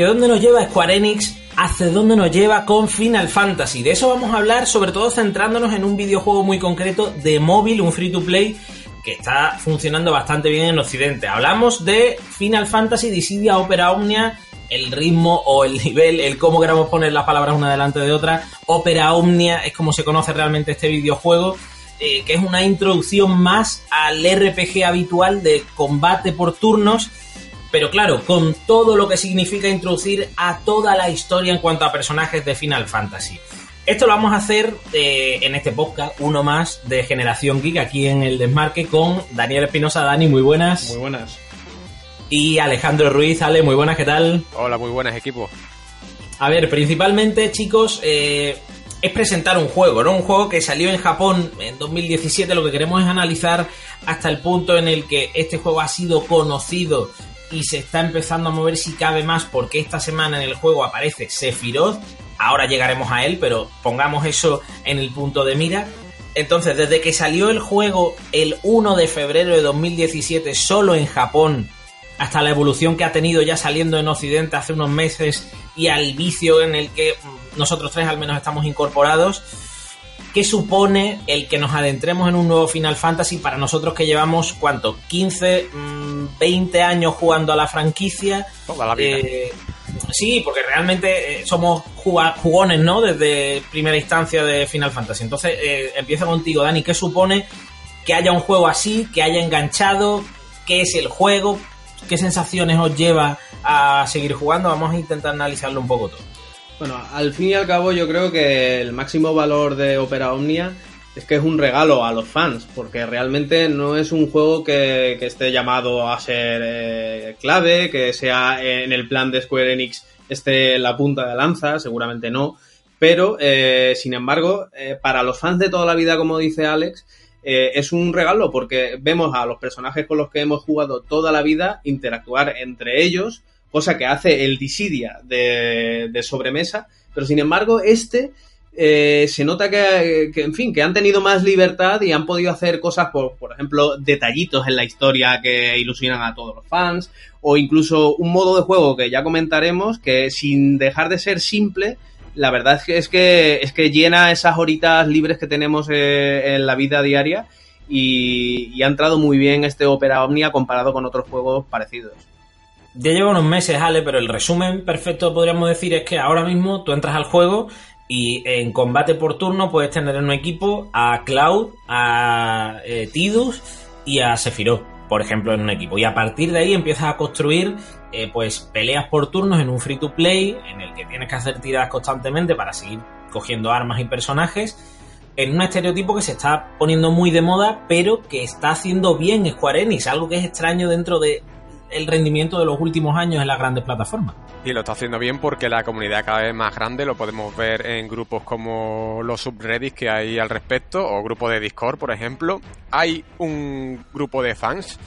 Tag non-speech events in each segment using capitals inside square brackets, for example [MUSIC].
¿Hacia dónde nos lleva Square Enix? ¿Hacia dónde nos lleva con Final Fantasy? De eso vamos a hablar, sobre todo centrándonos en un videojuego muy concreto de móvil, un free to play que está funcionando bastante bien en Occidente. Hablamos de Final Fantasy Dissidia Opera Omnia, el ritmo o el nivel, el cómo queramos poner las palabras una delante de otra. Opera Omnia es como se conoce realmente este videojuego, eh, que es una introducción más al RPG habitual de combate por turnos pero claro, con todo lo que significa introducir a toda la historia en cuanto a personajes de Final Fantasy. Esto lo vamos a hacer eh, en este podcast, uno más de Generación Geek, aquí en el Desmarque, con Daniel Espinosa. Dani, muy buenas. Muy buenas. Y Alejandro Ruiz, Ale, muy buenas, ¿qué tal? Hola, muy buenas, equipo. A ver, principalmente, chicos, eh, es presentar un juego, ¿no? Un juego que salió en Japón en 2017. Lo que queremos es analizar hasta el punto en el que este juego ha sido conocido y se está empezando a mover si cabe más porque esta semana en el juego aparece Sephiroth. Ahora llegaremos a él, pero pongamos eso en el punto de mira. Entonces, desde que salió el juego el 1 de febrero de 2017 solo en Japón, hasta la evolución que ha tenido ya saliendo en Occidente hace unos meses y al vicio en el que nosotros tres al menos estamos incorporados, ¿Qué supone el que nos adentremos en un nuevo Final Fantasy para nosotros que llevamos, ¿cuánto? 15, 20 mm, años jugando a la franquicia. Toda la vida. Eh, sí, porque realmente eh, somos jugones, ¿no? Desde primera instancia de Final Fantasy. Entonces, eh, empiezo contigo, Dani. ¿Qué supone que haya un juego así, que haya enganchado? ¿Qué es el juego? ¿Qué sensaciones os lleva a seguir jugando? Vamos a intentar analizarlo un poco todo. Bueno, al fin y al cabo yo creo que el máximo valor de Opera Omnia es que es un regalo a los fans, porque realmente no es un juego que, esté llamado a ser eh, clave, que sea en el plan de Square Enix esté la punta de lanza, seguramente no, pero eh, sin embargo, eh, para los fans de toda la vida, como dice Alex, es un regalo porque vemos a los personajes con los que hemos jugado toda la vida interactuar entre ellos, cosa que hace el Dissidia de, sobremesa, pero sin embargo este eh, se nota que, en fin, que han tenido más libertad y han podido hacer cosas, por, por ejemplo, detallitos en la historia que ilusionan a todos los fans, o incluso un modo de juego que ya comentaremos, que sin dejar de ser simple, la verdad es que, es que, es que llena esas horitas libres que tenemos eh, en la vida diaria y, y ha entrado muy bien este Opera Omnia comparado con otros juegos parecidos ya lleva unos meses, Ale, pero el resumen perfecto podríamos decir es que ahora mismo tú entras al juego y en combate por turno puedes tener en un equipo a Cloud, a eh, Tidus y a Sephiroth, por ejemplo, en un equipo. Y a partir de ahí empiezas a construir eh, pues peleas por turnos en un free to play en el que tienes que hacer tiradas constantemente para seguir cogiendo armas y personajes en un estereotipo que se está poniendo muy de moda, pero que está haciendo bien Square Enix, algo que es extraño dentro de el rendimiento de los últimos años en las grandes plataformas. Y lo está haciendo bien porque la comunidad cada vez más grande, lo podemos ver en grupos como los subreddits que hay al respecto, o grupos de Discord, por ejemplo. Hay un grupo de fans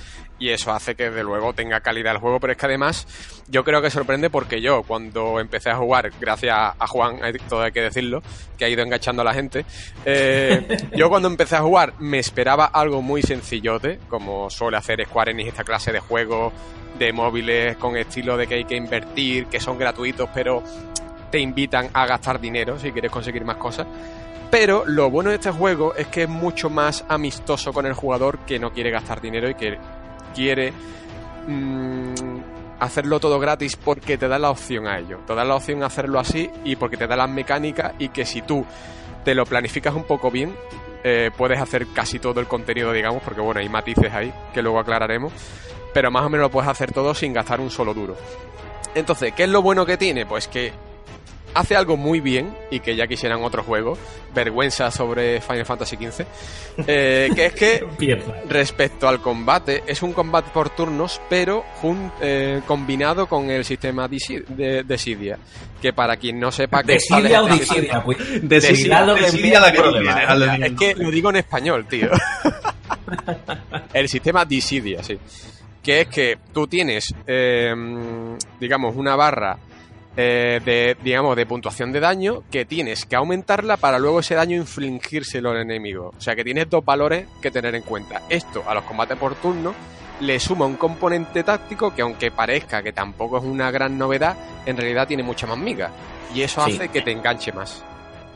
y eso hace que de luego tenga calidad el juego, pero es que además yo creo que sorprende porque yo cuando empecé a jugar, gracias a Juan, todo hay que decirlo, que ha ido enganchando a la gente, eh, [LAUGHS] yo cuando empecé a jugar me esperaba algo muy sencillote, como suele hacer Square Enix esta clase de juegos de móviles con estilo de que hay que invertir, que son gratuitos, pero te invitan a gastar dinero si quieres conseguir más cosas. Pero lo bueno de este juego es que es mucho más amistoso con el jugador que no quiere gastar dinero y que quiere mm, hacerlo todo gratis porque te da la opción a ello. Te da la opción a hacerlo así y porque te da las mecánicas y que si tú te lo planificas un poco bien, eh, puedes hacer casi todo el contenido, digamos, porque bueno, hay matices ahí que luego aclararemos, pero más o menos lo puedes hacer todo sin gastar un solo duro. Entonces, ¿qué es lo bueno que tiene? Pues que hace algo muy bien y que ya quisieran otro juego, vergüenza sobre Final Fantasy XV, eh, que es que [LAUGHS] respecto al combate, es un combate por turnos, pero eh, combinado con el sistema de Sidia, que para quien no sepa que es Sidia o Disidia, pues. Es que lo digo en español, tío. [LAUGHS] el sistema Disidia, sí. Que es que tú tienes, eh, digamos, una barra eh, de, digamos, de puntuación de daño que tienes que aumentarla para luego ese daño infligírselo al enemigo. O sea que tienes dos valores que tener en cuenta. Esto a los combates por turno le suma un componente táctico que aunque parezca que tampoco es una gran novedad, en realidad tiene mucha más miga. Y eso hace que te enganche más.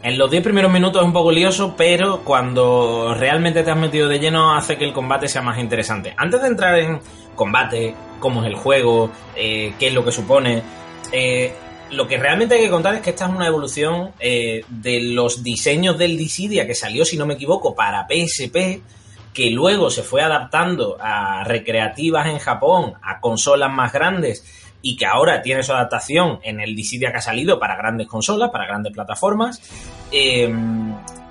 En los 10 primeros minutos es un poco lioso, pero cuando realmente te has metido de lleno hace que el combate sea más interesante. Antes de entrar en combate, cómo es el juego, eh, qué es lo que supone, eh, lo que realmente hay que contar es que esta es una evolución eh, de los diseños del Dissidia que salió, si no me equivoco, para PSP, que luego se fue adaptando a recreativas en Japón, a consolas más grandes y que ahora tiene su adaptación en el Dissidia que ha salido para grandes consolas, para grandes plataformas. Eh,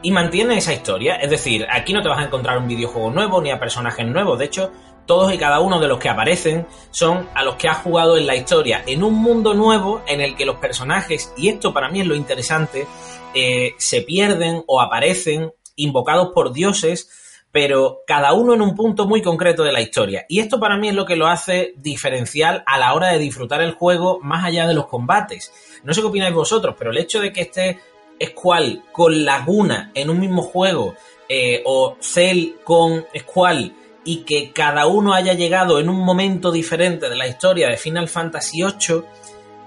y mantiene esa historia. Es decir, aquí no te vas a encontrar un videojuego nuevo ni a personajes nuevos. De hecho, todos y cada uno de los que aparecen son a los que has jugado en la historia, en un mundo nuevo en el que los personajes, y esto para mí es lo interesante, eh, se pierden o aparecen invocados por dioses, pero cada uno en un punto muy concreto de la historia. Y esto para mí es lo que lo hace diferencial a la hora de disfrutar el juego más allá de los combates. No sé qué opináis vosotros, pero el hecho de que esté Squall con Laguna en un mismo juego, eh, o Cell con Squall y que cada uno haya llegado en un momento diferente de la historia de Final Fantasy VIII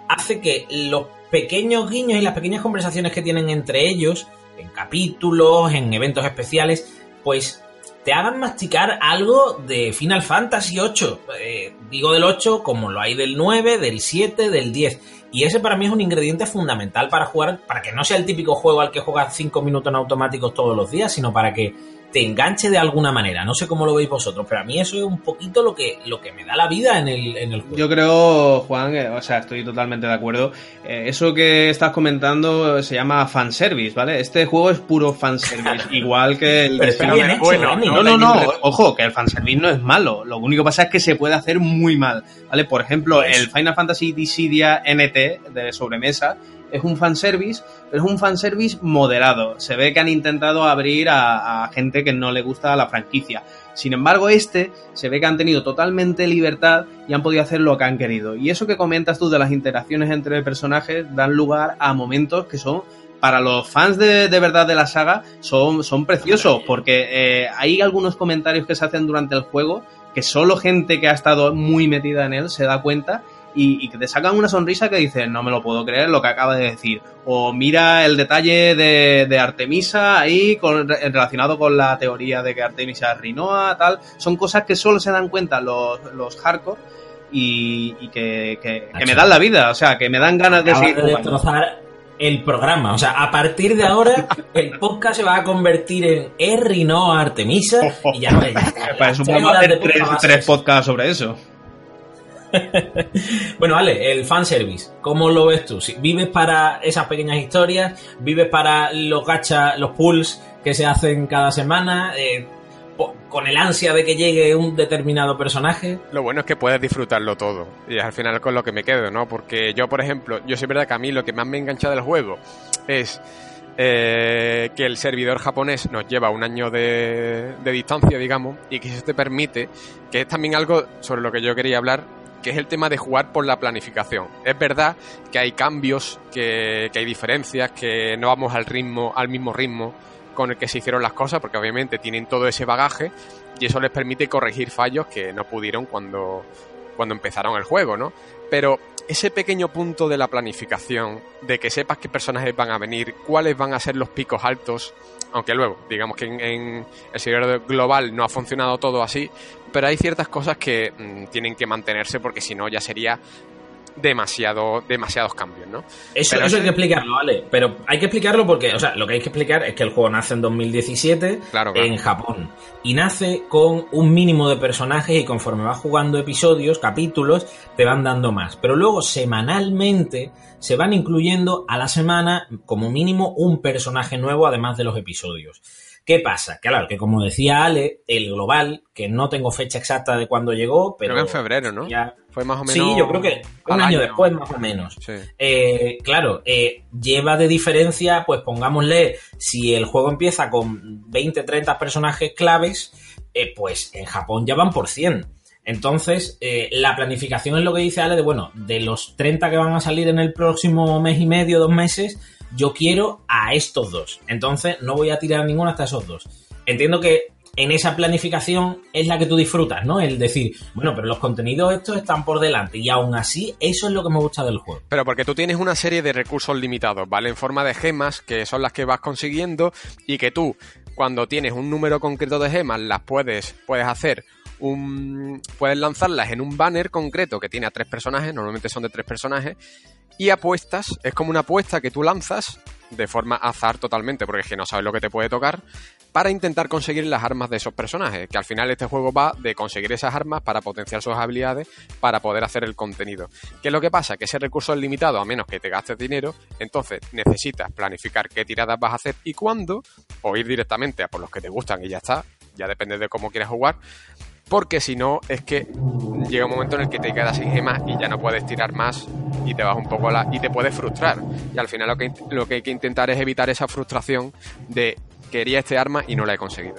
hace que los pequeños guiños y las pequeñas conversaciones que tienen entre ellos, en capítulos, en eventos especiales, pues te hagan masticar algo de Final Fantasy VIII. Eh, digo del 8 como lo hay del 9, del 7, del 10. Y ese para mí es un ingrediente fundamental para jugar, para que no sea el típico juego al que juegas 5 minutos en automáticos todos los días, sino para que te enganche de alguna manera. No sé cómo lo veis vosotros, pero a mí eso es un poquito lo que, lo que me da la vida en el, en el juego. Yo creo, Juan, eh, o sea, estoy totalmente de acuerdo. Eh, eso que estás comentando se llama fanservice, ¿vale? Este juego es puro fanservice, [LAUGHS] igual que el de bueno, no, no, no, ojo, que el fanservice no es malo. Lo único que pasa es que se puede hacer muy mal, ¿vale? Por ejemplo, pues el Final Fantasy Dissidia NT de sobremesa es un fanservice, pero es un fanservice moderado. Se ve que han intentado abrir a, gente que no le gusta la franquicia. Sin embargo, este se ve que han tenido totalmente libertad y han podido hacer lo que han querido. Y eso que comentas tú de las interacciones entre personajes dan lugar a momentos que son para los fans de, verdad de la saga son, son preciosos porque eh, hay algunos comentarios que se hacen durante el juego que solo gente que ha estado muy metida en él se da cuenta y, que te sacan una sonrisa que dices, no me lo puedo creer lo que acaba de decir. O mira el detalle de, Artemisa ahí con, relacionado con la teoría de que Artemisa es Rinoa, tal. Son cosas que solo se dan cuenta los, los hardcore y, que, que, me dan la vida, o sea, que me dan ganas de seguir el programa. O sea, a partir de ahora, el podcast se va a convertir en R Rinoa Artemisa y ya [LAUGHS] no hacer tres, tres podcasts sobre eso. [LAUGHS] bueno, vale, el fanservice, ¿cómo lo ves tú? ¿Vives para esas pequeñas historias? ¿Vives para los gacha, los pulls que se hacen cada semana? Eh, con el ansia de que llegue un determinado personaje. Lo bueno es que puedes disfrutarlo todo. Y es al final con lo que me quedo, ¿no? Porque yo, por ejemplo, yo sé verdad que a mí lo que más me engancha del juego es eh, que el servidor japonés nos lleva un año de, de, distancia, digamos, y que eso te permite, que es también algo sobre lo que yo quería hablar, que es el tema de jugar por la planificación. Es verdad que hay cambios, que, hay diferencias, que no vamos al ritmo, al mismo ritmo con el que se hicieron las cosas, porque obviamente tienen todo ese bagaje y eso les permite corregir fallos que no pudieron cuando, cuando empezaron el juego, ¿no? Pero ese pequeño punto de la planificación, de que sepas qué personajes van a venir, cuáles van a ser los picos altos, aunque luego, digamos que en, el servidor global no ha funcionado todo así, pero hay ciertas cosas que mm, tienen que mantenerse porque si no ya sería demasiado, demasiados cambios, ¿no? Eso, Pero eso hay que explicarlo, ¿vale? Pero hay que explicarlo porque, o sea, lo que hay que explicar es que el juego nace en 2017 Claro, claro. en Japón y nace con un mínimo de personajes y conforme vas jugando episodios, capítulos, te van dando más. Pero luego semanalmente se van incluyendo a la semana como mínimo un personaje nuevo además de los episodios. ¿Qué pasa? Claro, que como decía Ale, el global, que no tengo fecha exacta de cuándo llegó, pero... Creo que en febrero, ¿no? ya- Fue más o menos. Sí, yo creo que un año, después más o menos. Sí. Eh, claro, eh, lleva de diferencia, pues pongámosle, si el juego empieza con 20, 30 personajes claves, eh, pues en Japón ya van por 100. Entonces, eh, la planificación es lo que dice Ale de, bueno, de los 30 que van a salir en el próximo mes y medio, dos meses, yo quiero a estos dos. Entonces, no voy a tirar ninguno hasta esos dos. Entiendo que en esa planificación es la que tú disfrutas, ¿no? El decir, bueno, pero los contenidos estos están por delante y aún así eso es lo que me gusta del juego. Pero porque tú tienes una serie de recursos limitados, ¿vale? En forma de gemas, que son las que vas consiguiendo, y que tú, cuando tienes un número concreto de gemas, las puedes, puedes hacer un. puedes lanzarlas en un banner concreto que tiene a tres personajes, normalmente son de tres personajes, y apuestas, es como una apuesta que tú lanzas de forma azar totalmente, porque es que no sabes lo que te puede tocar, para intentar conseguir las armas de esos personajes, que al final este juego va de conseguir esas armas para potenciar sus habilidades, para poder hacer el contenido. ¿Qué es lo que pasa? Que ese recurso es limitado a menos que te gastes dinero, entonces necesitas planificar qué tiradas vas a hacer y cuándo, o ir directamente a por los que te gustan y ya está, ya depende de cómo quieras jugar, porque si no es que llega un momento en el que te quedas sin gemas y ya no puedes tirar más y te vas un poco a la y te puedes frustrar y al final lo que lo que hay que intentar es evitar esa frustración de quería este arma y no la he conseguido.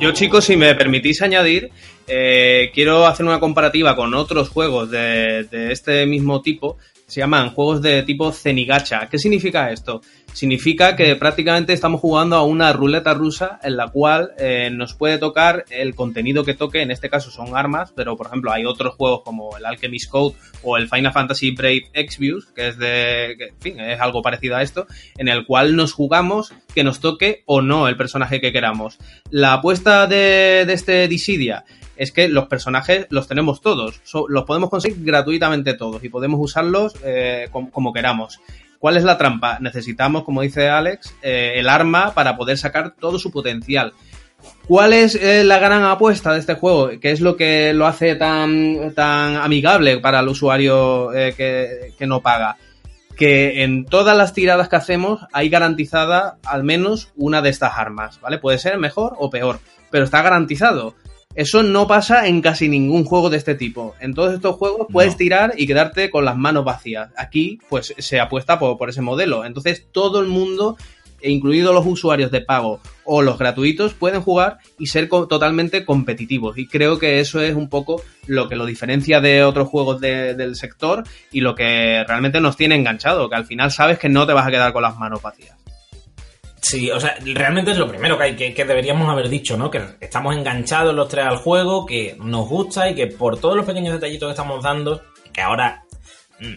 Yo, chicos, si me permitís añadir, eh, quiero hacer una comparativa con otros juegos de, de este mismo tipo. Se llaman juegos de tipo Zenigacha. ¿Qué significa esto? Significa que prácticamente estamos jugando a una ruleta rusa en la cual eh, nos puede tocar el contenido que toque. En este caso son armas, pero por ejemplo hay otros juegos como el Alchemist Code o el Final Fantasy Brave Exvius, que es de, en fin, es algo parecido a esto, en el cual nos jugamos que nos toque o no el personaje que queramos. La apuesta de, de este Dissidia es que los personajes los tenemos todos, los podemos conseguir gratuitamente todos y podemos usarlos eh, como, queramos. ¿Cuál es la trampa? Necesitamos, como dice Alex, eh, el arma para poder sacar todo su potencial. ¿Cuál es eh, la gran apuesta de este juego? ¿Qué es lo que lo hace tan, tan amigable para el usuario que, que no paga? que en todas las tiradas que hacemos hay garantizada al menos una de estas armas, ¿vale? Puede ser mejor o peor, pero está garantizado. Eso no pasa en casi ningún juego de este tipo. En todos estos juegos puedes no. tirar y quedarte con las manos vacías. Aquí, pues, se apuesta por, por ese modelo. Entonces, todo el mundo, incluidos los usuarios de pago o los gratuitos, pueden jugar y ser co totalmente competitivos. Y creo que eso es un poco lo que lo diferencia de otros juegos de, del sector y lo que realmente nos tiene enganchado. Que al final sabes que no te vas a quedar con las manos vacías. Sí, o sea, realmente es lo primero que, hay, que, que, deberíamos haber dicho, ¿no? Que estamos enganchados los tres al juego, que nos gusta y que por todos los pequeños detallitos que estamos dando, que ahora mm,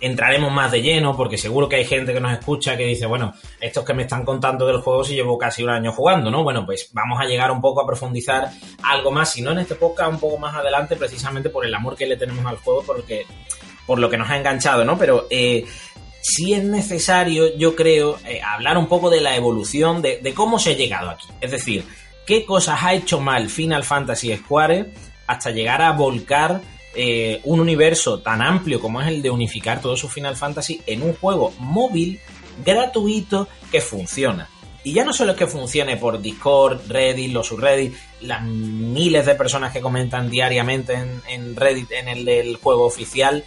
entraremos más de lleno, porque seguro que hay gente que nos escucha que dice, bueno, estos que me están contando del juego si llevo casi un año jugando, ¿no? Bueno, pues vamos a llegar un poco a profundizar algo más, si no en este podcast, un poco más adelante, precisamente por el amor que le tenemos al juego, porque, por lo que nos ha enganchado, ¿no? Pero eh, sí es necesario, yo creo, eh, hablar un poco de la evolución, de, cómo se ha llegado aquí. Es decir, qué cosas ha hecho mal Final Fantasy Square hasta llegar a volcar eh, un universo tan amplio como es el de unificar todo su Final Fantasy en un juego móvil, gratuito, que funciona. Y ya no solo es que funcione por Discord, Reddit, los subreddit, las miles de personas que comentan diariamente en, Reddit, en el del juego oficial,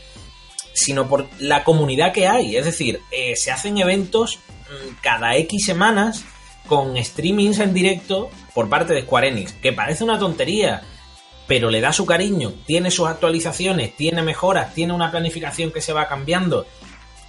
sino por la comunidad que hay. Es decir, eh, se hacen eventos mmm, cada X semanas con streamings en directo por parte de Square Enix, que parece una tontería, pero le da su cariño, tiene sus actualizaciones, tiene mejoras, tiene una planificación que se va cambiando.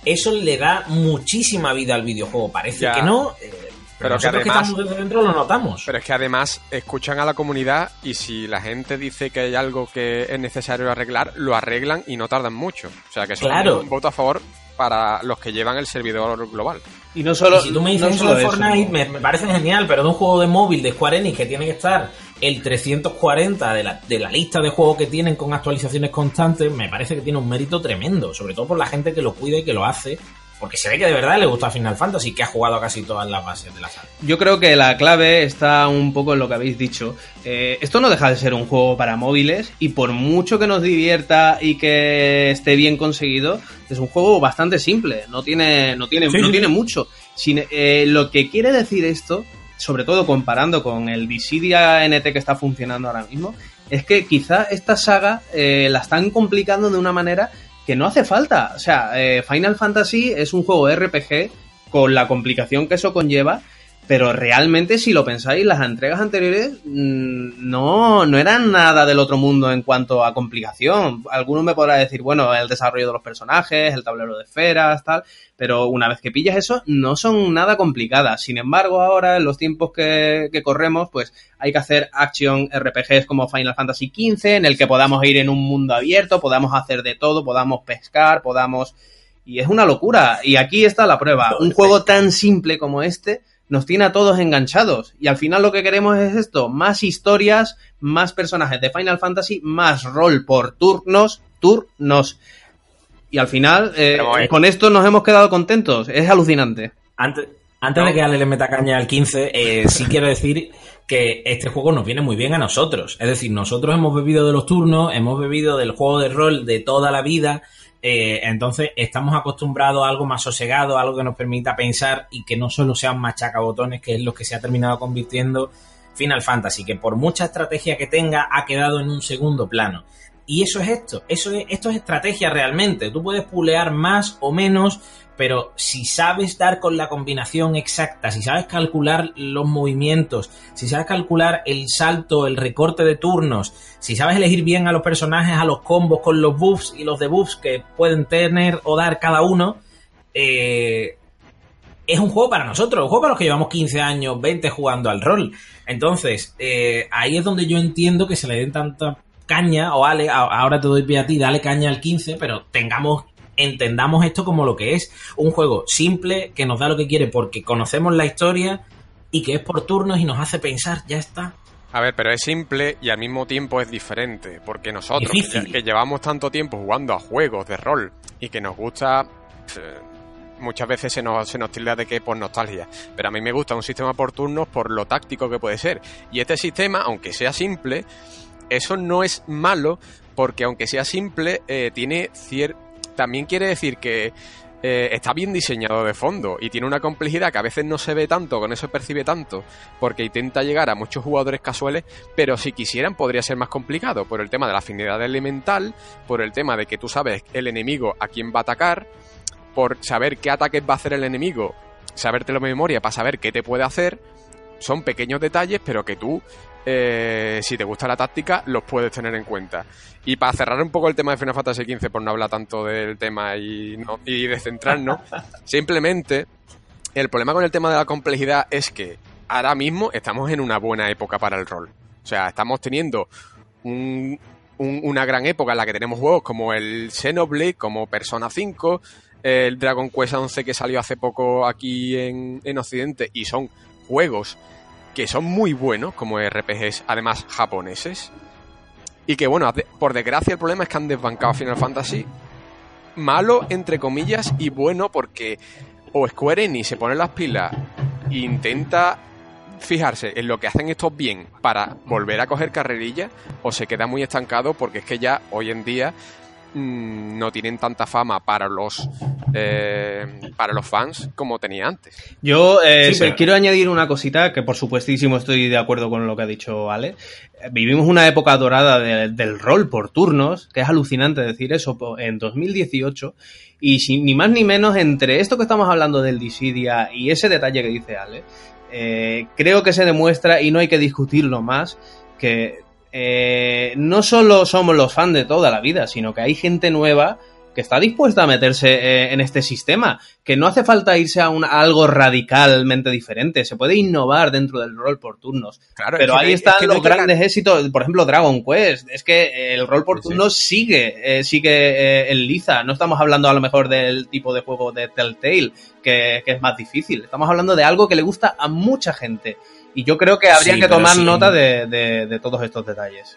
Eso le da muchísima vida al videojuego. Parece ya. que no. Eh, pero, que, además, que estamos desde dentro lo notamos. Pero es que además escuchan a la comunidad y si la gente dice que hay algo que es necesario arreglar, lo arreglan y no tardan mucho. O sea que eso claro. es un voto a favor para los que llevan el servidor global. Y no solo. Y si tú me dices no eso de Fortnite, eso. me, me, parece genial, pero de un juego de móvil de Square Enix que tiene que estar el 340 de la, de la lista de juegos que tienen con actualizaciones constantes, me parece que tiene un mérito tremendo, sobre todo por la gente que lo cuida y que lo hace porque se ve que de verdad le gusta Final Fantasy, que ha jugado casi todas las bases de la saga. Yo creo que la clave está un poco en lo que habéis dicho. Eh, esto no deja de ser un juego para móviles y por mucho que nos divierta y que esté bien conseguido, es un juego bastante simple, no tiene, no tiene, no tiene mucho. Sin, eh, lo que quiere decir esto, sobre todo comparando con el Dissidia NT que está funcionando ahora mismo, es que quizá esta saga eh, la están complicando de una manera que no hace falta. O sea, eh, Final Fantasy es un juego RPG con la complicación que eso conlleva, pero realmente si lo pensáis, las entregas anteriores mm, no, no eran nada del otro mundo en cuanto a complicación. Alguno me podrá decir, bueno, el desarrollo de los personajes, el tablero de esferas, tal, pero una vez que pillas eso, no son nada complicadas. Sin embargo, ahora, en los tiempos que, que corremos, pues hay que hacer action RPGs como Final Fantasy XV, en el que podamos ir en un mundo abierto, podamos hacer de todo, podamos pescar, podamos... Y es una locura. Y aquí está la prueba. Un juego tan simple como este nos tiene a todos enganchados. Y al final lo que queremos es esto, más historias, más personajes de Final Fantasy, más rol por turnos, turnos. Y al final, eh, con esto nos hemos quedado contentos. Es alucinante. Antes, antes de que Ale le meta caña al 15, eh, sí quiero decir que este juego nos viene muy bien a nosotros. Es decir, nosotros hemos bebido de los turnos, hemos bebido del juego de rol de toda la vida eh, entonces estamos acostumbrados a algo más sosegado, algo que nos permita pensar y que no solo sean machacabotones, que es lo que se ha terminado convirtiendo Final Fantasy, que por mucha estrategia que tenga ha quedado en un segundo plano. Y eso es esto, eso es, esto es estrategia realmente. Tú puedes pulear más o menos, pero si sabes dar con la combinación exacta, si sabes calcular los movimientos, si sabes calcular el salto, el recorte de turnos, si sabes elegir bien a los personajes, a los combos con los buffs y los debuffs que pueden tener o dar cada uno, eh, es un juego para nosotros, un juego para los que llevamos 15 años, 20 jugando al rol. Entonces, eh, ahí es donde yo entiendo que se le den tanta caña, o Ale, ahora te doy pie a ti, dale caña al 15, pero tengamos entendamos esto como lo que es un juego simple que nos da lo que quiere porque conocemos la historia y que es por turnos y nos hace pensar, ya está. A ver, pero es simple y al mismo tiempo es diferente, porque nosotros que llevamos tanto tiempo jugando a juegos de rol y que nos gusta, eh, muchas veces se nos, se nos tilda de que por nostalgia, pero a mí me gusta un sistema por turnos por lo táctico que puede ser. Y este sistema, aunque sea simple, eso no es malo, porque aunque sea simple, eh, tiene cierto también quiere decir que eh, está bien diseñado de fondo y tiene una complejidad que a veces no se ve tanto, con eso percibe tanto, porque intenta llegar a muchos jugadores casuales, pero si quisieran podría ser más complicado por el tema de la afinidad elemental, por el tema de que tú sabes el enemigo a quién va a atacar, por saber qué ataques va a hacer el enemigo, sabértelo de memoria para saber qué te puede hacer. Son pequeños detalles, pero que tú eh, si te gusta la táctica, los puedes tener en cuenta. Y para cerrar un poco el tema de Final Fantasy XV, por no hablar tanto del tema y, no, y descentrarnos, [LAUGHS] simplemente el problema con el tema de la complejidad es que ahora mismo estamos en una buena época para el rol. O sea, estamos teniendo una gran época en la que tenemos juegos como el Xenoblade, como Persona 5, el Dragon Quest 11 que salió hace poco aquí en, en Occidente, y son juegos que son muy buenos como RPGs, además japoneses. Y que bueno, por desgracia el problema es que han desbancado Final Fantasy. Malo, entre comillas, y bueno porque o Square Enix se pone las pilas e intenta fijarse en lo que hacen estos bien para volver a coger carrerilla o se queda muy estancado porque es que ya hoy en día Mm, no tienen tanta fama para los eh, para los fans como tenía antes. Yo eh, quiero añadir una cosita que por supuestísimo estoy de acuerdo con lo que ha dicho Ale. Vivimos una época dorada del rol por turnos, que es alucinante decir eso en 2018 y sin, ni más ni menos entre esto que estamos hablando del Dissidia y ese detalle que dice Ale, eh, creo que se demuestra y no hay que discutirlo más que eh, no solo somos los fans de toda la vida, sino que hay gente nueva que está dispuesta a meterse eh, en este sistema, que no hace falta irse a, algo radicalmente diferente, se puede innovar dentro del rol por turnos. Claro, pero ahí están los grandes éxitos, por ejemplo Dragon Quest, es que el rol por turnos sigue, eh, sigue en liza, no estamos hablando a lo mejor del tipo de juego de Telltale, que, que es más difícil, estamos hablando de algo que le gusta a mucha gente Y yo creo que habría Sí, que tomar nota de, de- de todos estos detalles.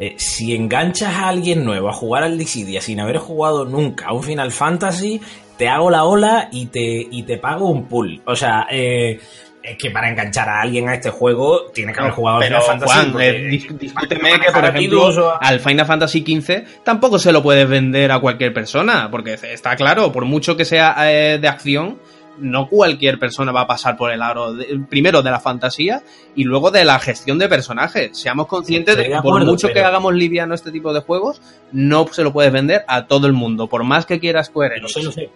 Eh, si enganchas a alguien nuevo a jugar al Dissidia sin haber jugado nunca a un Final Fantasy, te hago la ola y te, y te pago un pool. O sea, eh, es que para enganchar a alguien a este juego tiene que haber jugado al Pero Final Fantasy. Juan, porque- eh, dis- discúlpeme van a que, por ejemplo, o al Final Fantasy XV tampoco se lo puedes vender a cualquier persona, porque está claro, por mucho que sea eh, de acción, no cualquier persona va a pasar por el aro, de- primero de la fantasía y luego de la gestión de personajes. Seamos conscientes de que por acuerdo, mucho que pero- hagamos liviano este tipo de juegos, no se lo puedes vender a todo el mundo, por más que quieras Square Enix. sé, lo sé.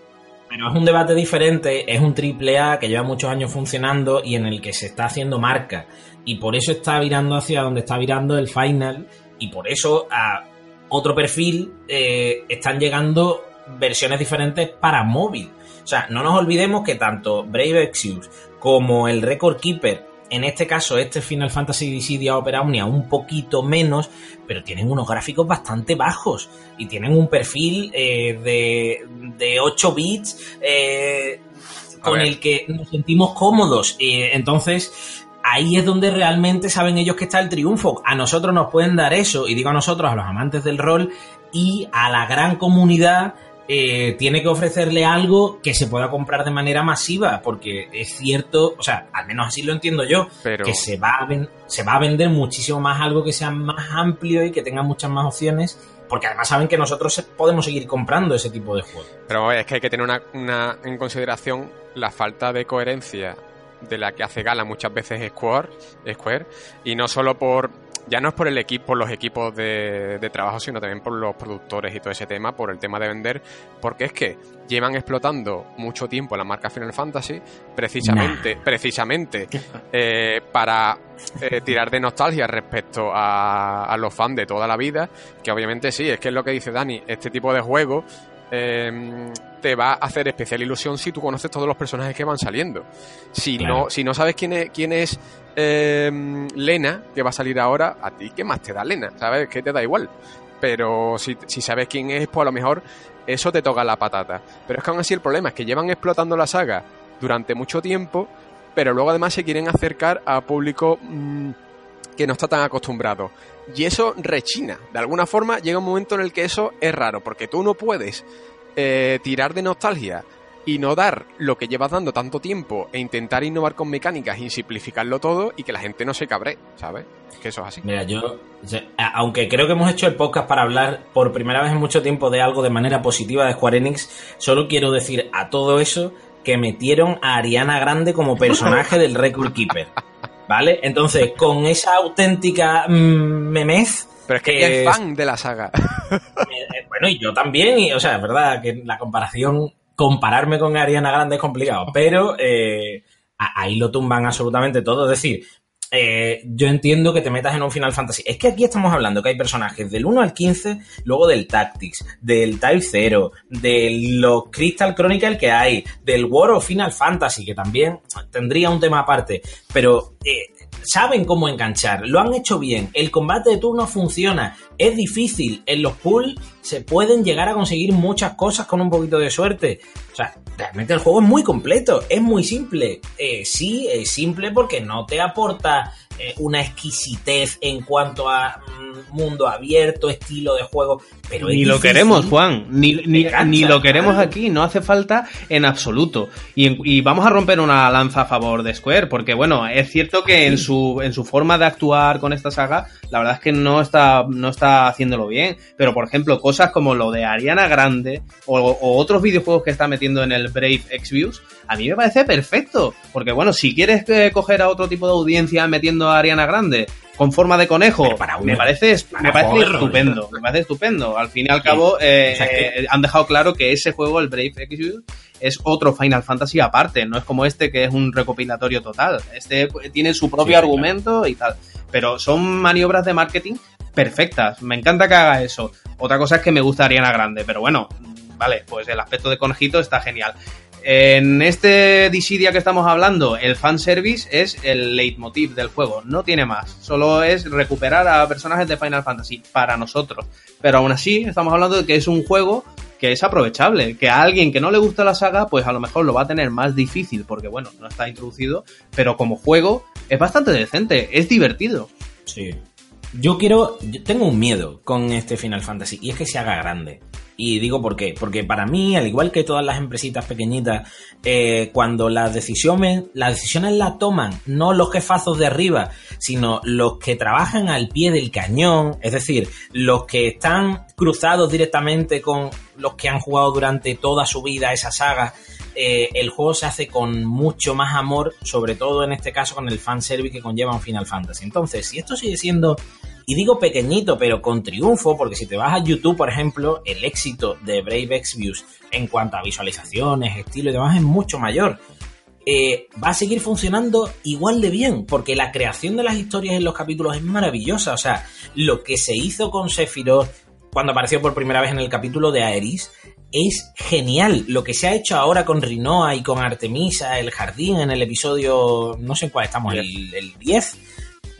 Pero es un debate diferente, es un triple A que lleva muchos años funcionando y en el que se está haciendo marca. Y por eso está virando hacia donde está virando el final. Y por eso a otro perfil eh, están llegando versiones diferentes para móvil. O sea, no nos olvidemos que tanto Brave Exvius como el Record Keeper, en este caso este Final Fantasy Dissidia Opera Omnia, un poquito menos, pero tienen unos gráficos bastante bajos y tienen un perfil eh, de, de 8 bits eh, con el que nos sentimos cómodos. Eh, entonces, ahí es donde realmente saben ellos que está el triunfo. A nosotros nos pueden dar eso, y digo a nosotros, a los amantes del rol, y a la gran comunidad eh, tiene que ofrecerle algo que se pueda comprar de manera masiva, porque es cierto, o sea, al menos así lo entiendo yo, Pero que se va, a ven- se va a vender muchísimo más algo que sea más amplio y que tenga muchas más opciones, porque además saben que nosotros podemos seguir comprando ese tipo de juegos. Pero es que hay que tener una, una- en consideración la falta de coherencia de la que hace gala muchas veces Square, Square y no solo por ya no es por el equipo, por los equipos de, de trabajo, sino también por los productores y todo ese tema, por el tema de vender, porque es que llevan explotando mucho tiempo la marca Final Fantasy, precisamente, precisamente eh, para eh, tirar de nostalgia respecto a, a los fans de toda la vida, que obviamente sí, es que es lo que dice Dani, este tipo de juego eh, te va a hacer especial ilusión si tú conoces todos los personajes que van saliendo. Si Claro. no, si no sabes quién es, quién es eh, Lena, que va a salir ahora, a ti qué más te da Lena, ¿sabes? Que te da igual. Pero si, si sabes quién es, pues a lo mejor eso te toca la patata. Pero es que aún así el problema es que llevan explotando la saga durante mucho tiempo, pero luego además se quieren acercar a público mm, que no está tan acostumbrado. Y eso rechina. De alguna forma llega un momento en el que eso es raro, porque tú no puedes eh, tirar de nostalgia y no dar lo que llevas dando tanto tiempo e intentar innovar con mecánicas y simplificarlo todo y que la gente no se cabre, ¿sabes? Es que eso es así. Mira, yo, aunque creo que hemos hecho el podcast para hablar por primera vez en mucho tiempo de algo de manera positiva de Square Enix, solo quiero decir a todo eso que metieron a Ariana Grande como personaje [LAUGHS] del Record Keeper. ¿Vale? Entonces, con esa auténtica mm, memez. Pero es que que ella es es- fan de la saga. [LAUGHS] eh, bueno, y yo también, y, o sea, es verdad que la comparación, compararme con Ariana Grande es complicado, pero eh, ahí lo tumban absolutamente todo. Es decir, eh, yo entiendo que te metas en un Final Fantasy. Es que aquí estamos hablando que hay personajes del 1 al 15, luego del Tactics, del Type 0, de los Crystal Chronicle que hay, del War of Final Fantasy, que también tendría un tema aparte, pero eh, saben cómo enganchar, lo han hecho bien, el combate de turno funciona, es difícil, en los pools se pueden llegar a conseguir muchas cosas con un poquito de suerte. O sea, realmente el juego es muy completo, es muy simple. Eh, sí, es simple porque no te aporta eh, una exquisitez en cuanto a mm, mundo abierto, estilo de juego, pero Ni lo difícil. queremos, Juan. Ni, ni, ni lo queremos claro. aquí. No hace falta en absoluto. Y, en- y vamos a romper una lanza a favor de Square, porque bueno, es cierto que en su, en su forma de actuar con esta saga, la verdad es que no está, no está haciéndolo bien. Pero por ejemplo, cosas como lo de Ariana Grande o, otros videojuegos que está metiendo en el Brave Exvius, a mí me parece perfecto. Porque bueno, si quieres eh, coger a otro tipo de audiencia metiendo a Ariana Grande con forma de conejo, para me parece, me estupendo. Me parece estupendo. Al fin y al cabo, eh, O sea, eh, han dejado claro que ese juego, el Brave Exvius, es otro Final Fantasy aparte. No es como este que es un recopilatorio total. Este pues, tiene su propio Sí, argumento y tal. Pero son maniobras de marketing perfectas. Me encanta que haga eso. Otra cosa es que me gusta Ariana Grande, pero bueno, vale, pues el aspecto de conejito está genial. En este Dissidia que estamos hablando, el fanservice es el leitmotiv del juego, no tiene más. Solo es recuperar a personajes de Final Fantasy para nosotros. Pero aún así, estamos hablando de que es un juego que es aprovechable. Que a alguien que no le gusta la saga, pues a lo mejor lo va a tener más difícil, porque bueno, no está introducido, pero como juego es bastante decente, es divertido. Sí. Yo quiero. Tengo un miedo con este Final Fantasy, y es que se haga grande. Y digo por qué. Porque para mí, al igual que todas las empresitas pequeñitas, eh, cuando las decisiones, las decisiones las toman no los jefazos de arriba, sino los que trabajan al pie del cañón, es decir, los que están cruzados directamente con los que han jugado durante toda su vida esa saga, eh, el juego se hace con mucho más amor, sobre todo en este caso con el fanservice que conlleva un Final Fantasy. Entonces, si esto sigue siendo y digo pequeñito, pero con triunfo, porque si te vas a YouTube, por ejemplo, el éxito de Brave Exvius en cuanto a visualizaciones, estilo y demás es mucho mayor. Eh, va a seguir funcionando igual de bien, porque la creación de las historias en los capítulos es maravillosa. O sea, lo que se hizo con Sephiroth cuando apareció por primera vez en el capítulo de Aeris es genial. Lo que se ha hecho ahora con Rinoa y con Artemisa, el jardín en el episodio, no sé en cuál estamos, el, el 10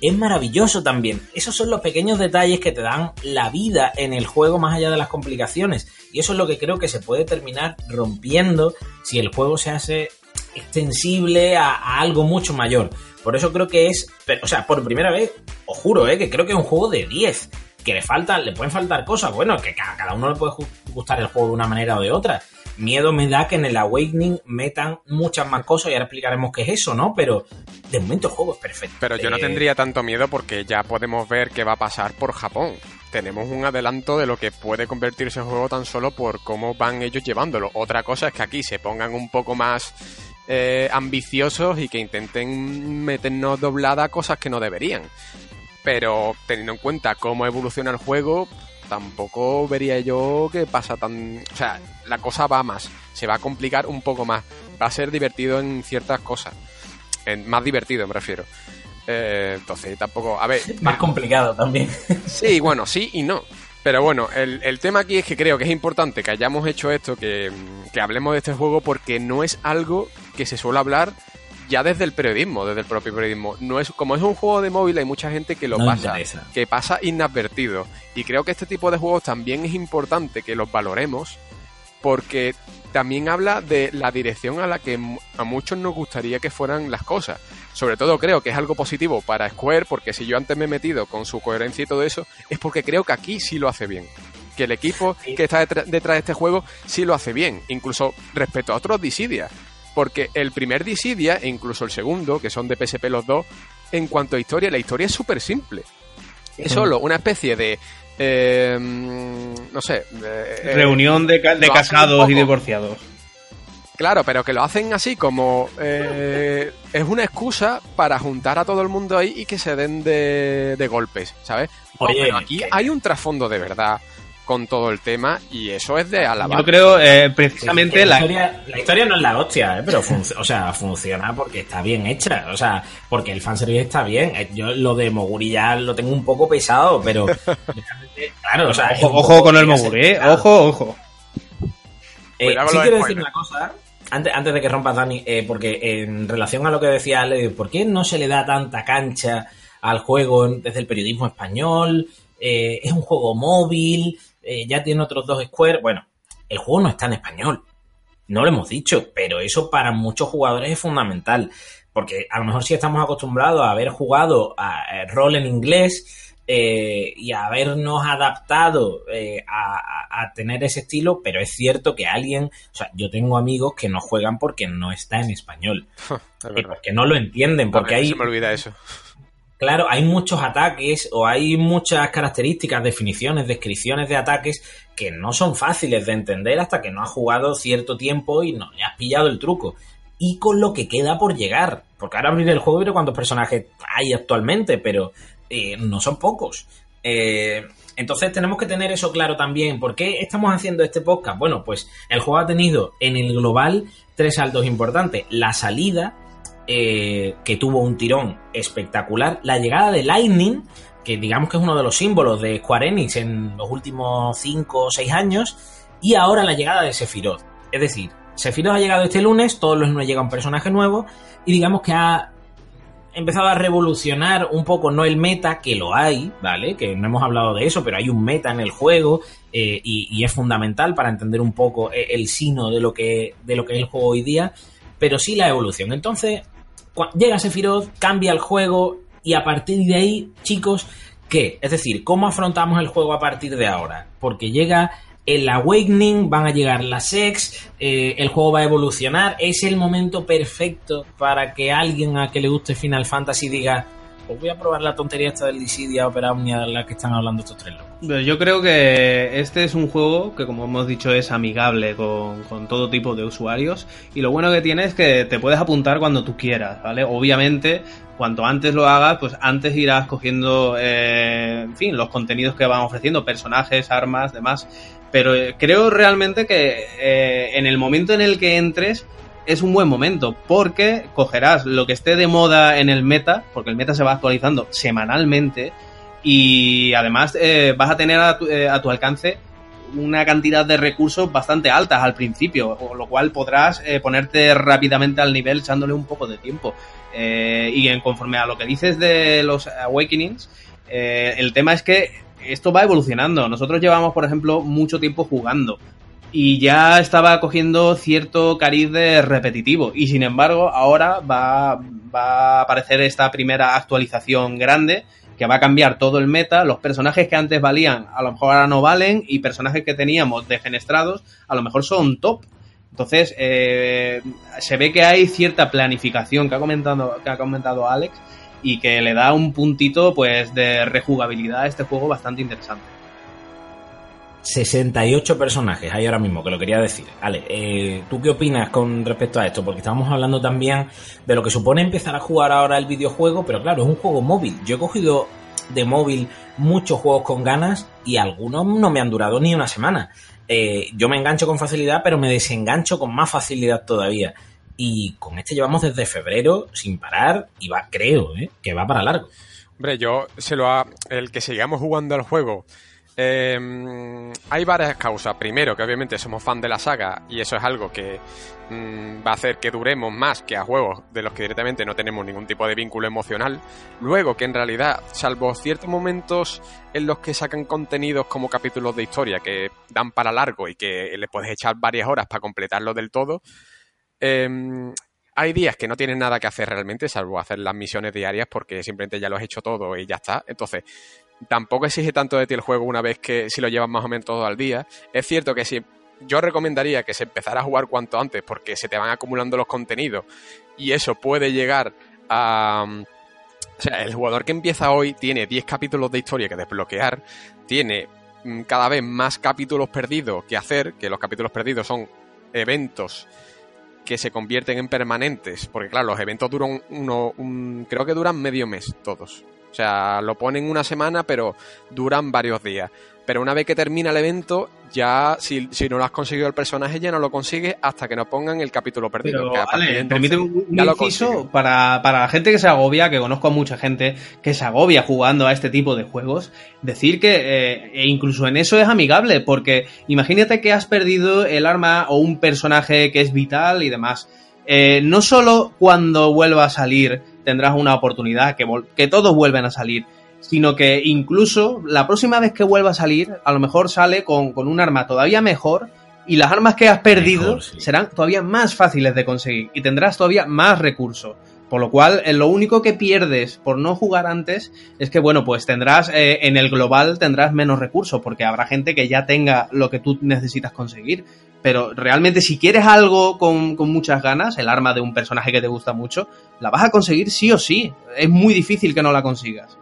es maravilloso también. Esos son los pequeños detalles que te dan la vida en el juego más allá de las complicaciones. Y eso es lo que creo que se puede terminar rompiendo si el juego se hace extensible a, algo mucho mayor. Por eso creo que es, o sea, por primera vez, os juro, ¿eh? que creo que es un juego de 10. Que le faltan, le pueden faltar cosas. Bueno, que a cada uno le puede gustar el juego de una manera o de otra miedo me da que en el Awakening metan muchas más cosas y ahora explicaremos qué es eso, ¿no? Pero de momento el juego es perfecto. Pero yo no Eh, tendría tanto miedo porque ya podemos ver qué va a pasar por Japón. Tenemos un adelanto de lo que puede convertirse el juego tan solo por cómo van ellos llevándolo. Otra cosa es que aquí se pongan un poco más eh, ambiciosos y que intenten meternos doblada cosas que no deberían. Pero teniendo en cuenta cómo evoluciona el juego, tampoco vería yo que pasa tan... O sea, la cosa va más, se va a complicar un poco más. Va a ser divertido en ciertas cosas. En, más divertido, me refiero. Eh, entonces, tampoco... A ver... Más complicado también. Sí, bueno, sí y no. Pero bueno, el, el tema aquí es que creo que es importante que hayamos hecho esto, que, que hablemos de este juego, porque no es algo que se suele hablar ya desde el periodismo, desde el propio periodismo. No es, como es un juego de móvil, hay mucha gente que lo No pasa, interesa. que pasa inadvertido. Y creo que este tipo de juegos también es importante que los valoremos, porque también habla de la dirección a la que a muchos nos gustaría que fueran las cosas. Sobre todo creo que es algo positivo para Square, porque si yo antes me he metido con su coherencia y todo eso, es porque creo que aquí sí lo hace bien. Que el equipo que está detrás, detrás de este juego sí lo hace bien, incluso respecto a otros Dissidia. Porque el primer Dissidia e incluso el segundo, que son de PSP los dos, en cuanto a historia, la historia es súper simple. Es solo una especie de... eh, no sé... eh, Reunión de, casados y divorciados. Claro, pero que lo hacen así como eh, es una excusa para juntar a todo el mundo ahí y que se den de, de golpes, ¿sabes? Oye, pero aquí hay un trasfondo de verdad con todo el tema y eso es de alabar. Yo creo, eh, precisamente, la, la, historia, la historia no es la hostia, ¿eh? pero o sea, funciona porque está bien hecha. O sea, porque el fanservice está bien. Eh, Yo lo de Moguri ya lo tengo un poco pesado, pero claro, o sea, es ojo, con el Moguri, ¿eh? Ojo, ojo. Eh, sí quiero decir una cosa, antes, antes de que rompas, Dani, eh, porque en relación a lo que decía Ale, ¿por qué no se le da tanta cancha al juego desde el periodismo español? Eh, es un juego móvil, eh, ya tiene otros dos Square. Bueno, el juego no está en español. No lo hemos dicho, pero eso para muchos jugadores es fundamental. Porque a lo mejor sí estamos acostumbrados a haber jugado a, eh, rol en inglés eh, y a habernos adaptado eh, a, a- a tener ese estilo, pero es cierto que alguien, o sea, yo tengo amigos que no juegan porque no está en español, [LAUGHS] Es y porque no lo entienden, porque A mí hay, se me olvida eso. Claro, hay muchos ataques o hay muchas características, definiciones, descripciones de ataques que no son fáciles de entender hasta que no has jugado cierto tiempo y no le has pillado el truco. Y con lo que queda por llegar. Porque ahora abrir el juego y ver cuántos personajes hay actualmente, pero eh, no son pocos. Eh, entonces tenemos que tener eso claro también. ¿Por qué estamos haciendo este podcast? Bueno, pues el juego ha tenido en el global tres saltos importantes. La salida, eh, que tuvo un tirón espectacular. La llegada de Lightning, que digamos que es uno de los símbolos de Square Enix en los últimos 5 o 6 años. Y ahora la llegada de Sephiroth. Es decir, Sephiroth ha llegado este lunes, todos los lunes llega un personaje nuevo. Y digamos que ha empezado a revolucionar un poco, no el meta, que lo hay, ¿vale? Que no hemos hablado de eso, pero hay un meta en el juego eh, y, es fundamental para entender un poco eh, el sino de lo, que, de lo que es el juego hoy día, pero sí la evolución. Entonces, llega Sephiroth, cambia el juego y a partir de ahí, chicos, ¿qué? Es decir, ¿cómo afrontamos el juego a partir de ahora? Porque llega el Awakening, van a llegar las X, eh, el juego va a evolucionar, es el momento perfecto para que alguien a que le guste Final Fantasy diga, pues voy a probar la tontería esta del Dissidia Opera Omnia de la que están hablando estos tres locos. Yo creo que este es un juego que, como hemos dicho, es amigable con, con, todo tipo de usuarios. Y lo bueno que tiene es que te puedes apuntar cuando tú quieras, ¿vale? Obviamente, cuanto antes lo hagas, pues antes irás cogiendo, eh, en fin, los contenidos que van ofreciendo, personajes, armas, demás. Pero eh, creo realmente que eh, en el momento en el que entres es un buen momento porque cogerás lo que esté de moda en el meta, porque el meta se va actualizando semanalmente y además eh, vas a tener a tu, alcance una cantidad de recursos bastante altas al principio, con lo cual podrás ponerte rápidamente al nivel echándole un poco de tiempo. y en conforme a lo que dices de los Awakenings, el tema es que esto va evolucionando. Nosotros llevamos, por ejemplo, mucho tiempo jugando y ya estaba cogiendo cierto cariz de repetitivo y sin embargo ahora va, va a aparecer esta primera actualización grande que va a cambiar todo el meta, los personajes que antes valían a lo mejor ahora no valen y personajes que teníamos defenestrados a lo mejor son top. Entonces eh, se ve que hay cierta planificación que ha comentado, que ha comentado Alex y que le da un puntito pues de rejugabilidad a este juego bastante interesante. 68 personajes hay ahora mismo, que lo quería decir. Ale, eh, ¿tú qué opinas con respecto a esto? Porque estábamos hablando también de lo que supone empezar a jugar ahora el videojuego, pero claro, es un juego móvil. Yo he cogido de móvil muchos juegos con ganas y algunos no me han durado ni una semana. Eh, yo me engancho con facilidad, pero me desengancho con más facilidad todavía. Y con este llevamos desde febrero sin parar y va, creo, ¿eh? que va para largo. Hombre, yo se lo ha. El que sigamos jugando al juego. Em, hay varias causas. Primero, que obviamente somos fan de la saga y eso es algo que mm, va a hacer que duremos más que a juegos de los que directamente no tenemos ningún tipo de vínculo emocional. Luego, que en realidad, salvo ciertos momentos en los que sacan contenidos como capítulos de historia que dan para largo y que le puedes echar varias horas para completarlo del todo, Em, hay días que no tienes nada que hacer realmente, salvo hacer las misiones diarias, porque simplemente ya lo has hecho todo y ya está. Entonces, tampoco exige tanto de ti el juego una vez que si lo llevas más o menos todo al día. Es cierto que si yo recomendaría que se empezara a jugar cuanto antes, porque se te van acumulando los contenidos y eso puede llegar a. O sea, el jugador que empieza hoy tiene 10 capítulos de historia que desbloquear, tiene mm, cada vez más capítulos perdidos que hacer, que los capítulos perdidos son eventos que se convierten en permanentes, porque claro, los eventos duran uno, un, creo que duran medio mes todos. O sea, lo ponen una semana, pero duran varios días. Pero una vez que termina el evento, ya si, si no lo has conseguido el personaje, ya no lo consigues hasta que nos pongan el capítulo perdido. Pero, permite un, inciso para, para, la gente que se agobia, que conozco a mucha gente que se agobia jugando a este tipo de juegos, decir que eh, e incluso en eso es amigable, porque imagínate que has perdido el arma o un personaje que es vital y demás. Eh, no solo cuando vuelva a salir tendrás una oportunidad, que, que todos vuelven a salir, sino que incluso la próxima vez que vuelva a salir, a lo mejor sale con, un arma todavía mejor y las armas que has perdido serán todavía más fáciles de conseguir y tendrás todavía más recursos. Por lo cual, eh, lo único que pierdes por no jugar antes es que, bueno, pues tendrás, eh, en el global tendrás menos recursos, porque habrá gente que ya tenga lo que tú necesitas conseguir. Pero realmente, si quieres algo con, con muchas ganas, el arma de un personaje que te gusta mucho, la vas a conseguir sí o sí. Es muy difícil que no la consigas.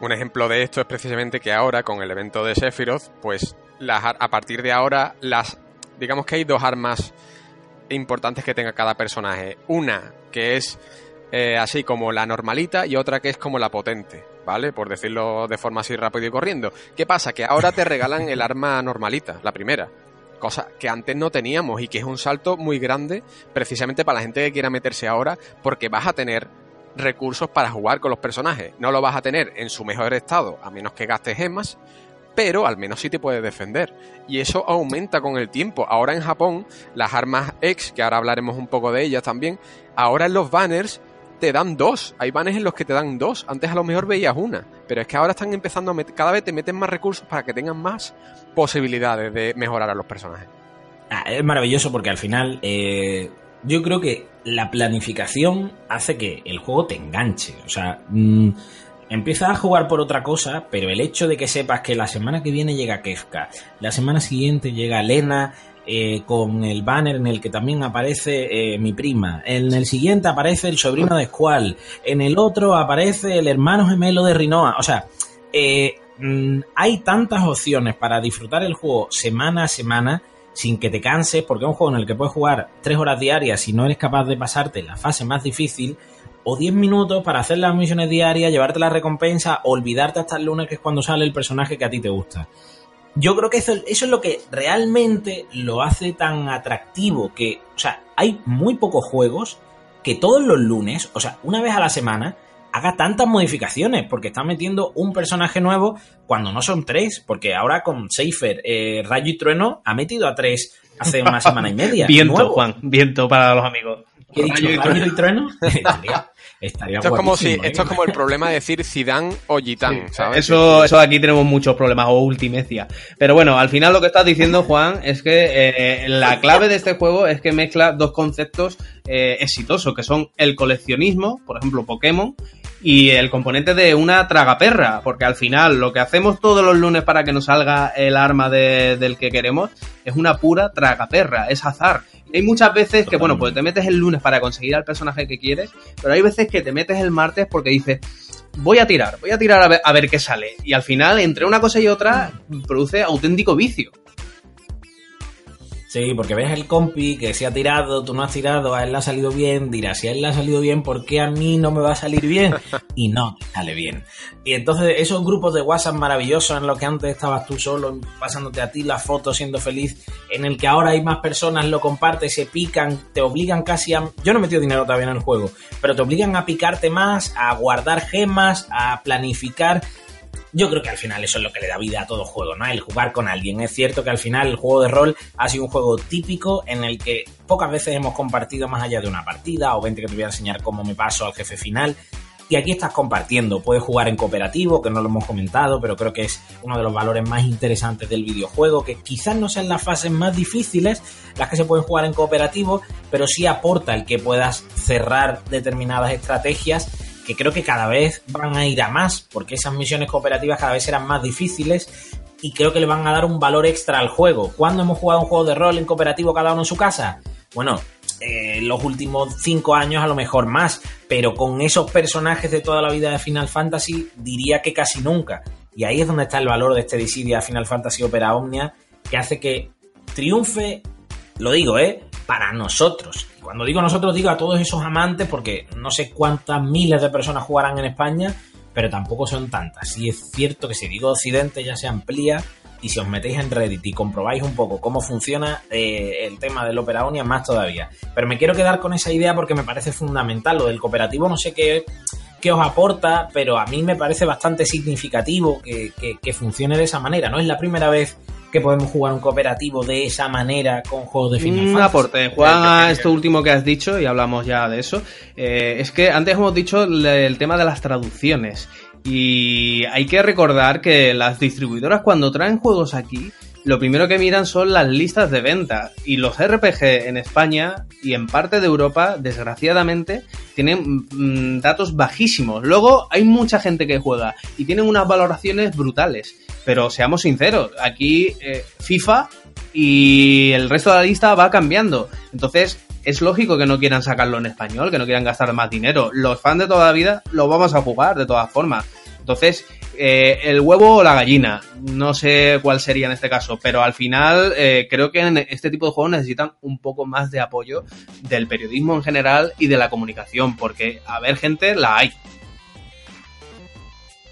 Un ejemplo de esto es precisamente que ahora, con el evento de Sephiroth, pues las, a partir de ahora, las digamos que hay dos armas importantes que tenga cada personaje. Una que es eh, así como la normalita y otra que es como la potente, ¿vale? Por decirlo de forma así rápido y corriendo. ¿Qué pasa? Que ahora te regalan el arma normalita, la primera. Cosa que antes no teníamos y que es un salto muy grande precisamente para la gente que quiera meterse ahora porque vas a tener recursos para jugar con los personajes. No lo vas a tener en su mejor estado, a menos que gastes gemas, pero al menos sí te puedes defender. Y eso aumenta con el tiempo. Ahora en Japón, las armas X, que ahora hablaremos un poco de ellas también, ahora en los banners te dan dos. Hay banners en los que te dan dos. Antes a lo mejor veías una. Pero es que ahora están empezando a meter, cada vez te meten más recursos para que tengan más posibilidades de mejorar a los personajes. Ah, es maravilloso porque al final eh, yo creo que la planificación hace que el juego te enganche. O sea, mm, empiezas a jugar por otra cosa, pero el hecho de que sepas que la semana que viene llega Kefka, la semana siguiente llega Lena, eh, con el banner en el que también aparece eh, mi prima. En el siguiente aparece el sobrino de Squall. En el otro aparece el hermano gemelo de Rinoa. O sea, eh, mm, hay tantas opciones para disfrutar el juego semana a semana sin que te canses, porque es un juego en el que puedes jugar tres horas diarias si no eres capaz de pasarte la fase más difícil, o 10 minutos para hacer las misiones diarias, llevarte la recompensa, olvidarte hasta el lunes, que es cuando sale el personaje que a ti te gusta. Yo creo que eso, eso es lo que realmente lo hace tan atractivo, que, o sea, hay muy pocos juegos que todos los lunes, o sea, una vez a la semana, haga tantas modificaciones, porque está metiendo un personaje nuevo cuando no son tres, porque ahora con Seifer, eh, Rayo y Trueno ha metido a tres hace una semana y media. [LAUGHS] viento, nuevo. Juan, viento para los amigos. ¿Qué he dicho? Rayo y ¿Rayo y Trueno? [LAUGHS] estaría, Esto es como si, esto ¿eh? es como el problema de decir Zidane o Gitán, ¿sabes? Eso, eso aquí tenemos muchos problemas, o ultimecia. Pero bueno, al final lo que estás diciendo, Juan, es que eh, la clave de este juego es que mezcla dos conceptos eh, exitosos, que son el coleccionismo, por ejemplo, Pokémon, y el componente de una tragaperra, porque al final lo que hacemos todos los lunes para que nos salga el arma de- del que queremos es una pura tragaperra, es azar. Hay muchas veces que, bueno, pues te metes el lunes para conseguir al personaje que quieres, pero hay veces que te metes el martes porque dices, voy a tirar, voy a tirar a ver, a ver qué sale. Y al final, entre una cosa y otra, produce auténtico vicio. Sí, porque ves el compi que se ha tirado, tú no has tirado, a él le ha salido bien, dirás, si a él le ha salido bien, ¿por qué a mí no me va a salir bien? [LAUGHS] Y no, te sale bien. Y entonces esos grupos de WhatsApp maravillosos en los que antes estabas tú solo, pasándote a ti la foto, siendo feliz, en el que ahora hay más personas, lo compartes, se pican, te obligan casi a... Yo no he metido dinero todavía en el juego, pero te obligan a picarte más, a guardar gemas, a planificar yo creo que al final eso es lo que le da vida a todo juego, ¿no? El jugar con alguien. Es cierto que al final el juego de rol ha sido un juego típico en el que pocas veces hemos compartido más allá de una partida o 20 que te voy a enseñar cómo me paso al jefe final. Y aquí estás compartiendo, puedes jugar en cooperativo, que no lo hemos comentado, pero creo que es uno de los valores más interesantes del videojuego, que quizás no sean las fases más difíciles, las que se pueden jugar en cooperativo, pero sí aporta el que puedas cerrar determinadas estrategias que creo que cada vez van a ir a más, porque esas misiones cooperativas cada vez serán más difíciles y creo que le van a dar un valor extra al juego. ¿Cuándo hemos jugado un juego de rol en cooperativo cada uno en su casa? Bueno, eh, los últimos cinco años a lo mejor más, pero con esos personajes de toda la vida de Final Fantasy diría que casi nunca. Y ahí es donde está el valor de este Dissidia Final Fantasy Opera Omnia, que hace que triunfe, lo digo, ¿eh? Para nosotros. Cuando digo nosotros, digo a todos esos amantes, porque no sé cuántas miles de personas jugarán en España, pero tampoco son tantas. Y es cierto que si digo Occidente ya se amplía y si os metéis en Reddit y comprobáis un poco cómo funciona eh, el tema del Opera Omnia, más todavía. Pero me quiero quedar con esa idea porque me parece fundamental. Lo del cooperativo no sé qué, qué os aporta, pero a mí me parece bastante significativo que- que funcione de esa manera. No es la primera vez que podemos jugar un cooperativo de esa manera con juegos de Final Un Fantasy. aporte, Juan, a esto último que has dicho, y hablamos ya de eso. eh, es que antes hemos dicho el tema de las traducciones. Y hay que recordar que las distribuidoras cuando traen juegos aquí, lo primero que miran son las listas de venta. Y los RPG en España y en parte de Europa, desgraciadamente, tienen mm, datos bajísimos. Luego hay mucha gente que juega y tienen unas valoraciones brutales. Pero seamos sinceros, aquí eh, FIFA y el resto de la lista va cambiando. Entonces, es lógico que no quieran sacarlo en español, que no quieran gastar más dinero. Los fans de toda la vida lo vamos a jugar de todas formas. Entonces, eh, el huevo o la gallina, no sé cuál sería en este caso, pero al final eh, creo que en este tipo de juegos necesitan un poco más de apoyo del periodismo en general y de la comunicación, porque a ver gente la hay.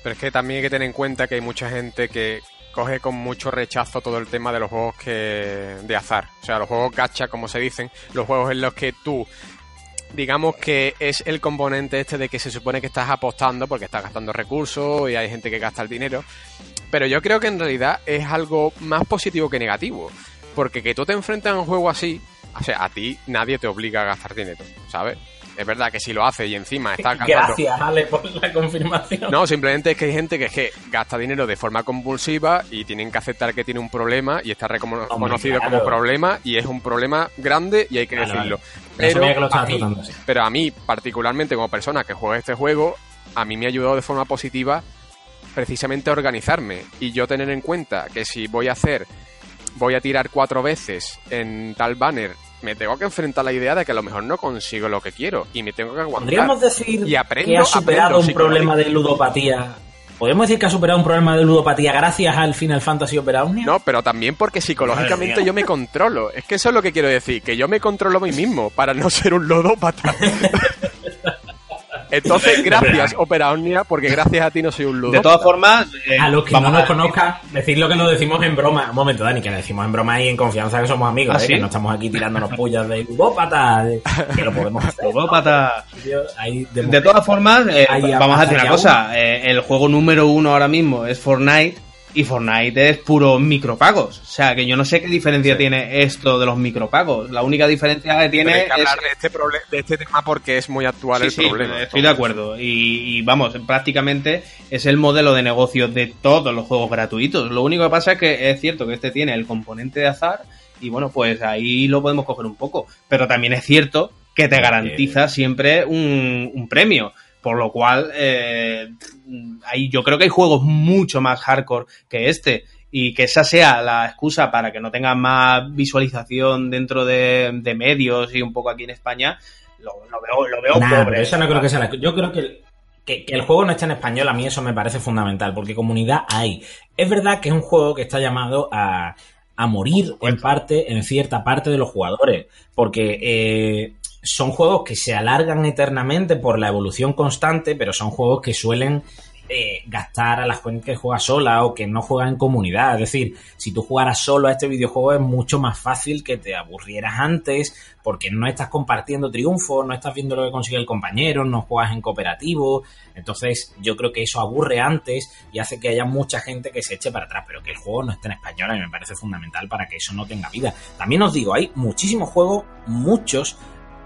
Pero es que también hay que tener en cuenta que hay mucha gente que coge con mucho rechazo todo el tema de los juegos que de azar. O sea, los juegos gacha, como se dicen, los juegos en los que tú, digamos que es el componente este de que se supone que estás apostando porque estás gastando recursos y hay gente que gasta el dinero. Pero yo creo que en realidad es algo más positivo que negativo. Porque que tú te enfrentas a un juego así, o sea, a ti nadie te obliga a gastar dinero, ¿sabes? Es verdad que si lo hace y encima está [LAUGHS] Gracias, Ale, por la confirmación. No, simplemente es que hay gente que es que gasta dinero de forma compulsiva y tienen que aceptar que tiene un problema y está reconocido como problema y es un problema grande y hay que decirlo. Pero, a mí, pero a mí, particularmente como persona que juega este juego, a mí me ha ayudado de forma positiva precisamente a organizarme y yo tener en cuenta que si voy a hacer, voy a tirar cuatro veces en tal banner me tengo que enfrentar a la idea de que a lo mejor no consigo lo que quiero y me tengo que aguantar. Podríamos decir y que ha superado un problema de ludopatía. ¿Podemos decir que ha superado un problema de ludopatía gracias al Final Fantasy Opera Omnia? No, pero también porque psicológicamente yo me controlo. Es que eso es lo que quiero decir, que yo me controlo a mí mismo para no ser un ludópata. [LAUGHS] Entonces, [LAUGHS] gracias, Opera Omnia, porque gracias a ti no soy un ludo. De todas formas, eh, a los que no nos conozcan, decir lo que nos decimos en broma. Un momento, Dani, que lo decimos en broma y en confianza que somos amigos, ¿Ah, ¿eh? que no estamos aquí tirándonos pullas de ludópata, que lo podemos hacer. Ludópata. De, todas formas, eh, vamos a decir una cosa. el juego número uno ahora mismo es Fortnite y Fortnite es puro micropagos. O sea, que yo no sé qué diferencia tiene esto de los micropagos. La única diferencia que tiene es... hablar de este, de este tema porque es muy actual el problema. Estoy de acuerdo. Y, vamos, prácticamente es el modelo de negocio de todos los juegos gratuitos. Lo único que pasa es que es cierto que este tiene el componente de azar y bueno, pues ahí lo podemos coger un poco. Pero también es cierto que te garantiza siempre un, un premio. Por lo cual, eh, yo creo que hay juegos mucho más hardcore que este. Y que esa sea la excusa para que no tengan más visualización dentro de, medios y un poco aquí en España, lo, veo, lo veo pobre. Eso no creo que sea la... Yo creo que que, el juego no esté en español, a mí eso me parece fundamental, porque comunidad hay. Es verdad que es un juego que está llamado a, a morir en parte, en cierta parte de los jugadores, porque eh, son juegos que se alargan eternamente por la evolución constante, pero son juegos que suelen eh, gastar a la gente que juega sola o que no juega en comunidad. Es decir, si tú jugaras solo a este videojuego es mucho más fácil que te aburrieras antes porque no estás compartiendo triunfos, no estás viendo lo que consigue el compañero, no juegas en cooperativo. Entonces yo creo que eso aburre antes y hace que haya mucha gente que se eche para atrás, pero que el juego no esté en español y me parece fundamental para que eso no tenga vida. También os digo, hay muchísimos juegos, muchos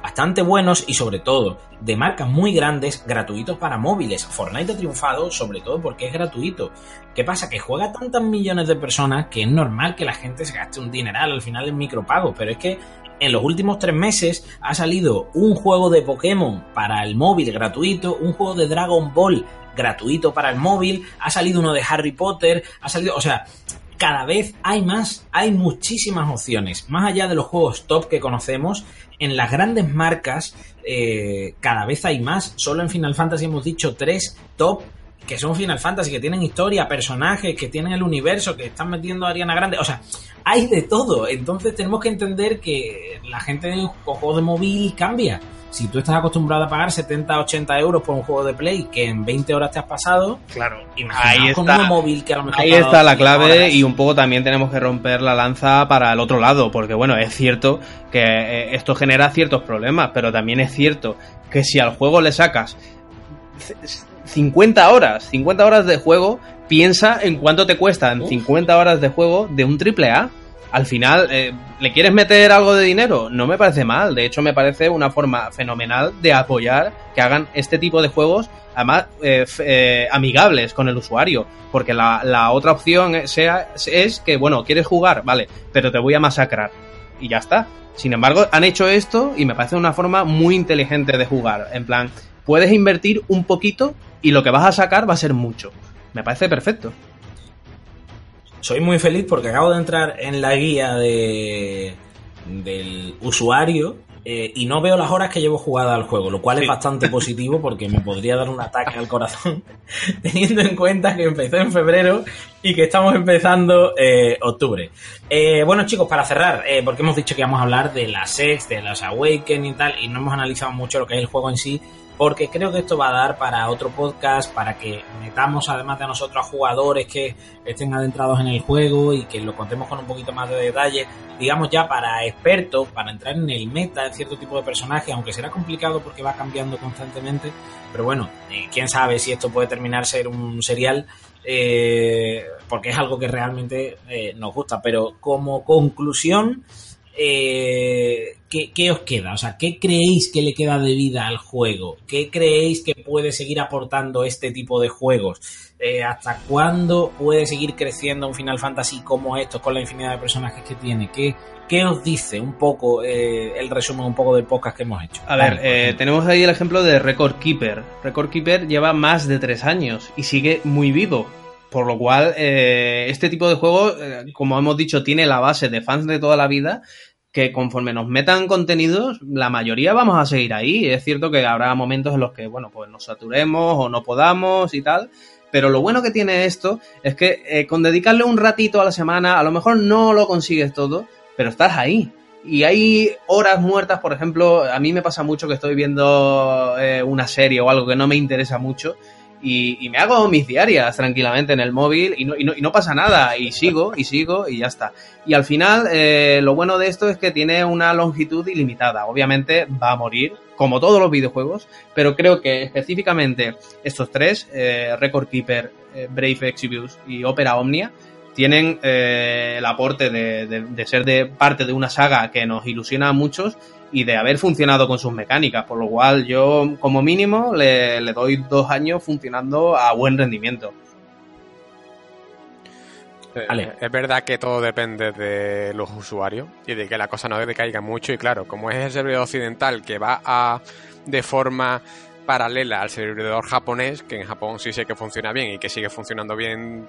bastante buenos y sobre todo de marcas muy grandes gratuitos para móviles. Fortnite ha triunfado sobre todo porque es gratuito. ¿Qué pasa? Que juega tantas millones de personas que es normal que la gente se gaste un dineral al final en micropagos, pero es que en los últimos tres meses ha salido un juego de Pokémon para el móvil gratuito, un juego de Dragon Ball gratuito para el móvil, ha salido uno de Harry Potter, ha salido, o sea, cada vez hay más, hay muchísimas opciones. Más allá de los juegos top que conocemos, en las grandes marcas eh, cada vez hay más. Solo en Final Fantasy hemos dicho tres top que son Final Fantasy, que tienen historia, personajes, que tienen el universo, que están metiendo a Ariana Grande. O sea, hay de todo. Entonces tenemos que entender que la gente en juego de móvil cambia si tú estás acostumbrado a pagar 70, 80 euros por un juego de Play que en 20 horas te has pasado, claro, ahí está, móvil que a lo mejor Ahí está la clave y un poco también tenemos que romper la lanza para el otro lado, porque bueno, es cierto que eh, esto genera ciertos problemas, pero también es cierto que si al juego le sacas 50 horas, 50 horas de juego, piensa en cuánto te cuestan 50 horas de juego de un triple A al final, eh, ¿le quieres meter algo de dinero? No me parece mal. De hecho, me parece una forma fenomenal de apoyar que hagan este tipo de juegos, además, eh, eh, amigables con el usuario. Porque la, otra opción es que, bueno, quieres jugar, vale, pero te voy a masacrar. Y ya está. Sin embargo, han hecho esto y me parece una forma muy inteligente de jugar. En plan, puedes invertir un poquito y lo que vas a sacar va a ser mucho. Me parece perfecto soy muy feliz porque acabo de entrar en la guía de, del usuario eh, y no veo las horas que llevo jugada al juego, lo cual es bastante [LAUGHS] positivo porque me podría dar un ataque al corazón, [LAUGHS] teniendo en cuenta que empezó en febrero y que estamos empezando eh, octubre. Eh, bueno chicos, para cerrar, porque hemos dicho que íbamos a hablar de la Sex, de las Awaken y tal, y no hemos analizado mucho lo que es el juego en sí, porque creo que esto va a dar para otro podcast, para que metamos además de nosotros a jugadores que estén adentrados en el juego y que lo contemos con un poquito más de detalle, digamos ya para expertos, para entrar en el meta de cierto tipo de personaje, aunque será complicado porque va cambiando constantemente, pero bueno, eh, quién sabe si esto puede terminar ser un serial. Eh, porque es algo que realmente eh, nos gusta, pero como conclusión, eh, ¿qué, os queda? O sea, ¿qué creéis que le queda de vida al juego? ¿Qué creéis que puede seguir aportando este tipo de juegos? Eh, ¿Hasta cuándo puede seguir creciendo un Final Fantasy como estos con la infinidad de personajes que tiene? ¿Qué, qué os dice un poco eh, el resumen un poco del podcast que hemos hecho? A ver, tenemos ahí el ejemplo de Record Keeper. Record Keeper lleva más de tres años y sigue muy vivo. Por lo cual, eh, este tipo de juego, eh, como hemos dicho, tiene la base de fans de toda la vida que conforme nos metan contenidos, la mayoría vamos a seguir ahí. Es cierto que habrá momentos en los que, bueno, pues nos saturemos o no podamos y tal. Pero lo bueno que tiene esto es que eh, con dedicarle un ratito a la semana, a lo mejor no lo consigues todo, pero estás ahí. Y hay horas muertas, por ejemplo, a mí me pasa mucho que estoy viendo una serie o algo que no me interesa mucho y, me hago mis diarias tranquilamente en el móvil y no, y no, pasa nada y sigo y sigo y ya está. Y al final eh, lo bueno de esto es que tiene una longitud ilimitada. Obviamente va a morir como todos los videojuegos, pero creo que específicamente estos tres, eh, Record Keeper, eh, Brave Exvius y Opera Omnia, tienen el aporte de, de, ser de parte de una saga que nos ilusiona a muchos y de haber funcionado con sus mecánicas, por lo cual yo como mínimo le, doy dos años funcionando a buen rendimiento. Eh, es verdad que todo depende de los usuarios y de que la cosa no decaiga mucho y claro, como es el servidor occidental que va a de forma paralela al servidor japonés, que en Japón sí sé que funciona bien y que sigue funcionando bien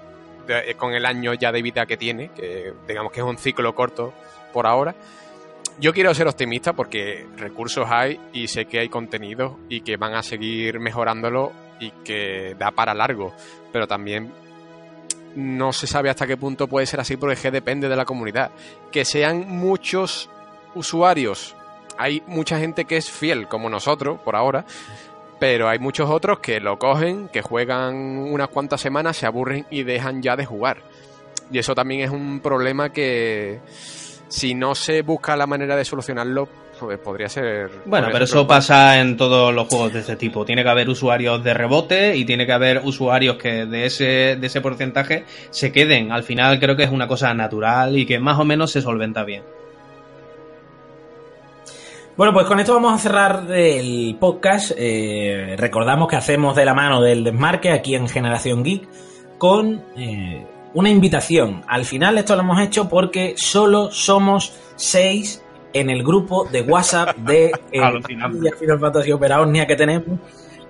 con el año ya de vida que tiene, que digamos que es un ciclo corto por ahora, yo quiero ser optimista porque recursos hay y sé que hay contenido y que van a seguir mejorándolo y que da para largo, pero también no se sabe hasta qué punto puede ser así porque depende de la comunidad. Que sean muchos usuarios, hay mucha gente que es fiel como nosotros por ahora, pero hay muchos otros que lo cogen, que juegan unas cuantas semanas, se aburren y dejan ya de jugar. Y eso también es un problema que si no se busca la manera de solucionarlo, pues podría ser. Bueno, pero eso pasa en todos los juegos de este tipo. Tiene que haber usuarios de rebote y tiene que haber usuarios que de ese, de ese porcentaje se queden. Al final creo que es una cosa natural y que más o menos se solventa bien. Bueno, pues con esto vamos a cerrar el podcast. Eh, recordamos que hacemos de la mano del desmarque aquí en Generación Geek con eh, una invitación. Al final esto lo hemos hecho porque solo somos seis en el grupo de WhatsApp de eh, Final Fantasy Opera Omnia que tenemos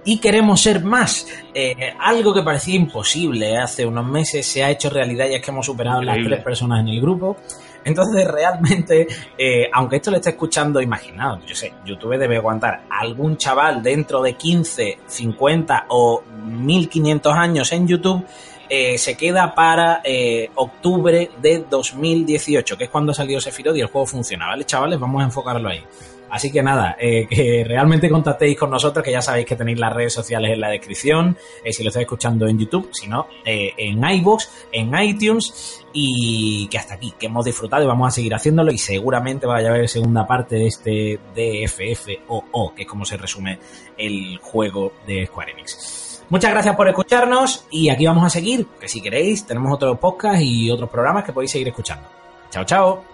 y queremos ser más. Eh, algo que parecía imposible hace unos meses se ha hecho realidad y es que hemos superado las tres personas en el grupo. Entonces, realmente, eh, aunque esto lo esté escuchando, imaginaos, yo sé, YouTube debe aguantar algún chaval dentro de 15, 50 o 1500 años en YouTube eh, se queda para eh, octubre de 2018, que es cuando salió Sephiroth y el juego funciona, ¿vale, chavales? Vamos a enfocarlo ahí. Así que nada, eh, que [LAUGHS] realmente contactéis con nosotros, que ya sabéis que tenéis las redes sociales en la descripción, si lo estáis escuchando en YouTube, si no, en iVoox, en iTunes, y que hasta aquí, que hemos disfrutado y vamos a seguir haciéndolo, y seguramente vaya a haber segunda parte de este DFFOO, que es como se resume el juego de Square Enix. Muchas gracias por escucharnos y aquí vamos a seguir, que si queréis tenemos otros podcasts y otros programas que podéis seguir escuchando. Chao, chao.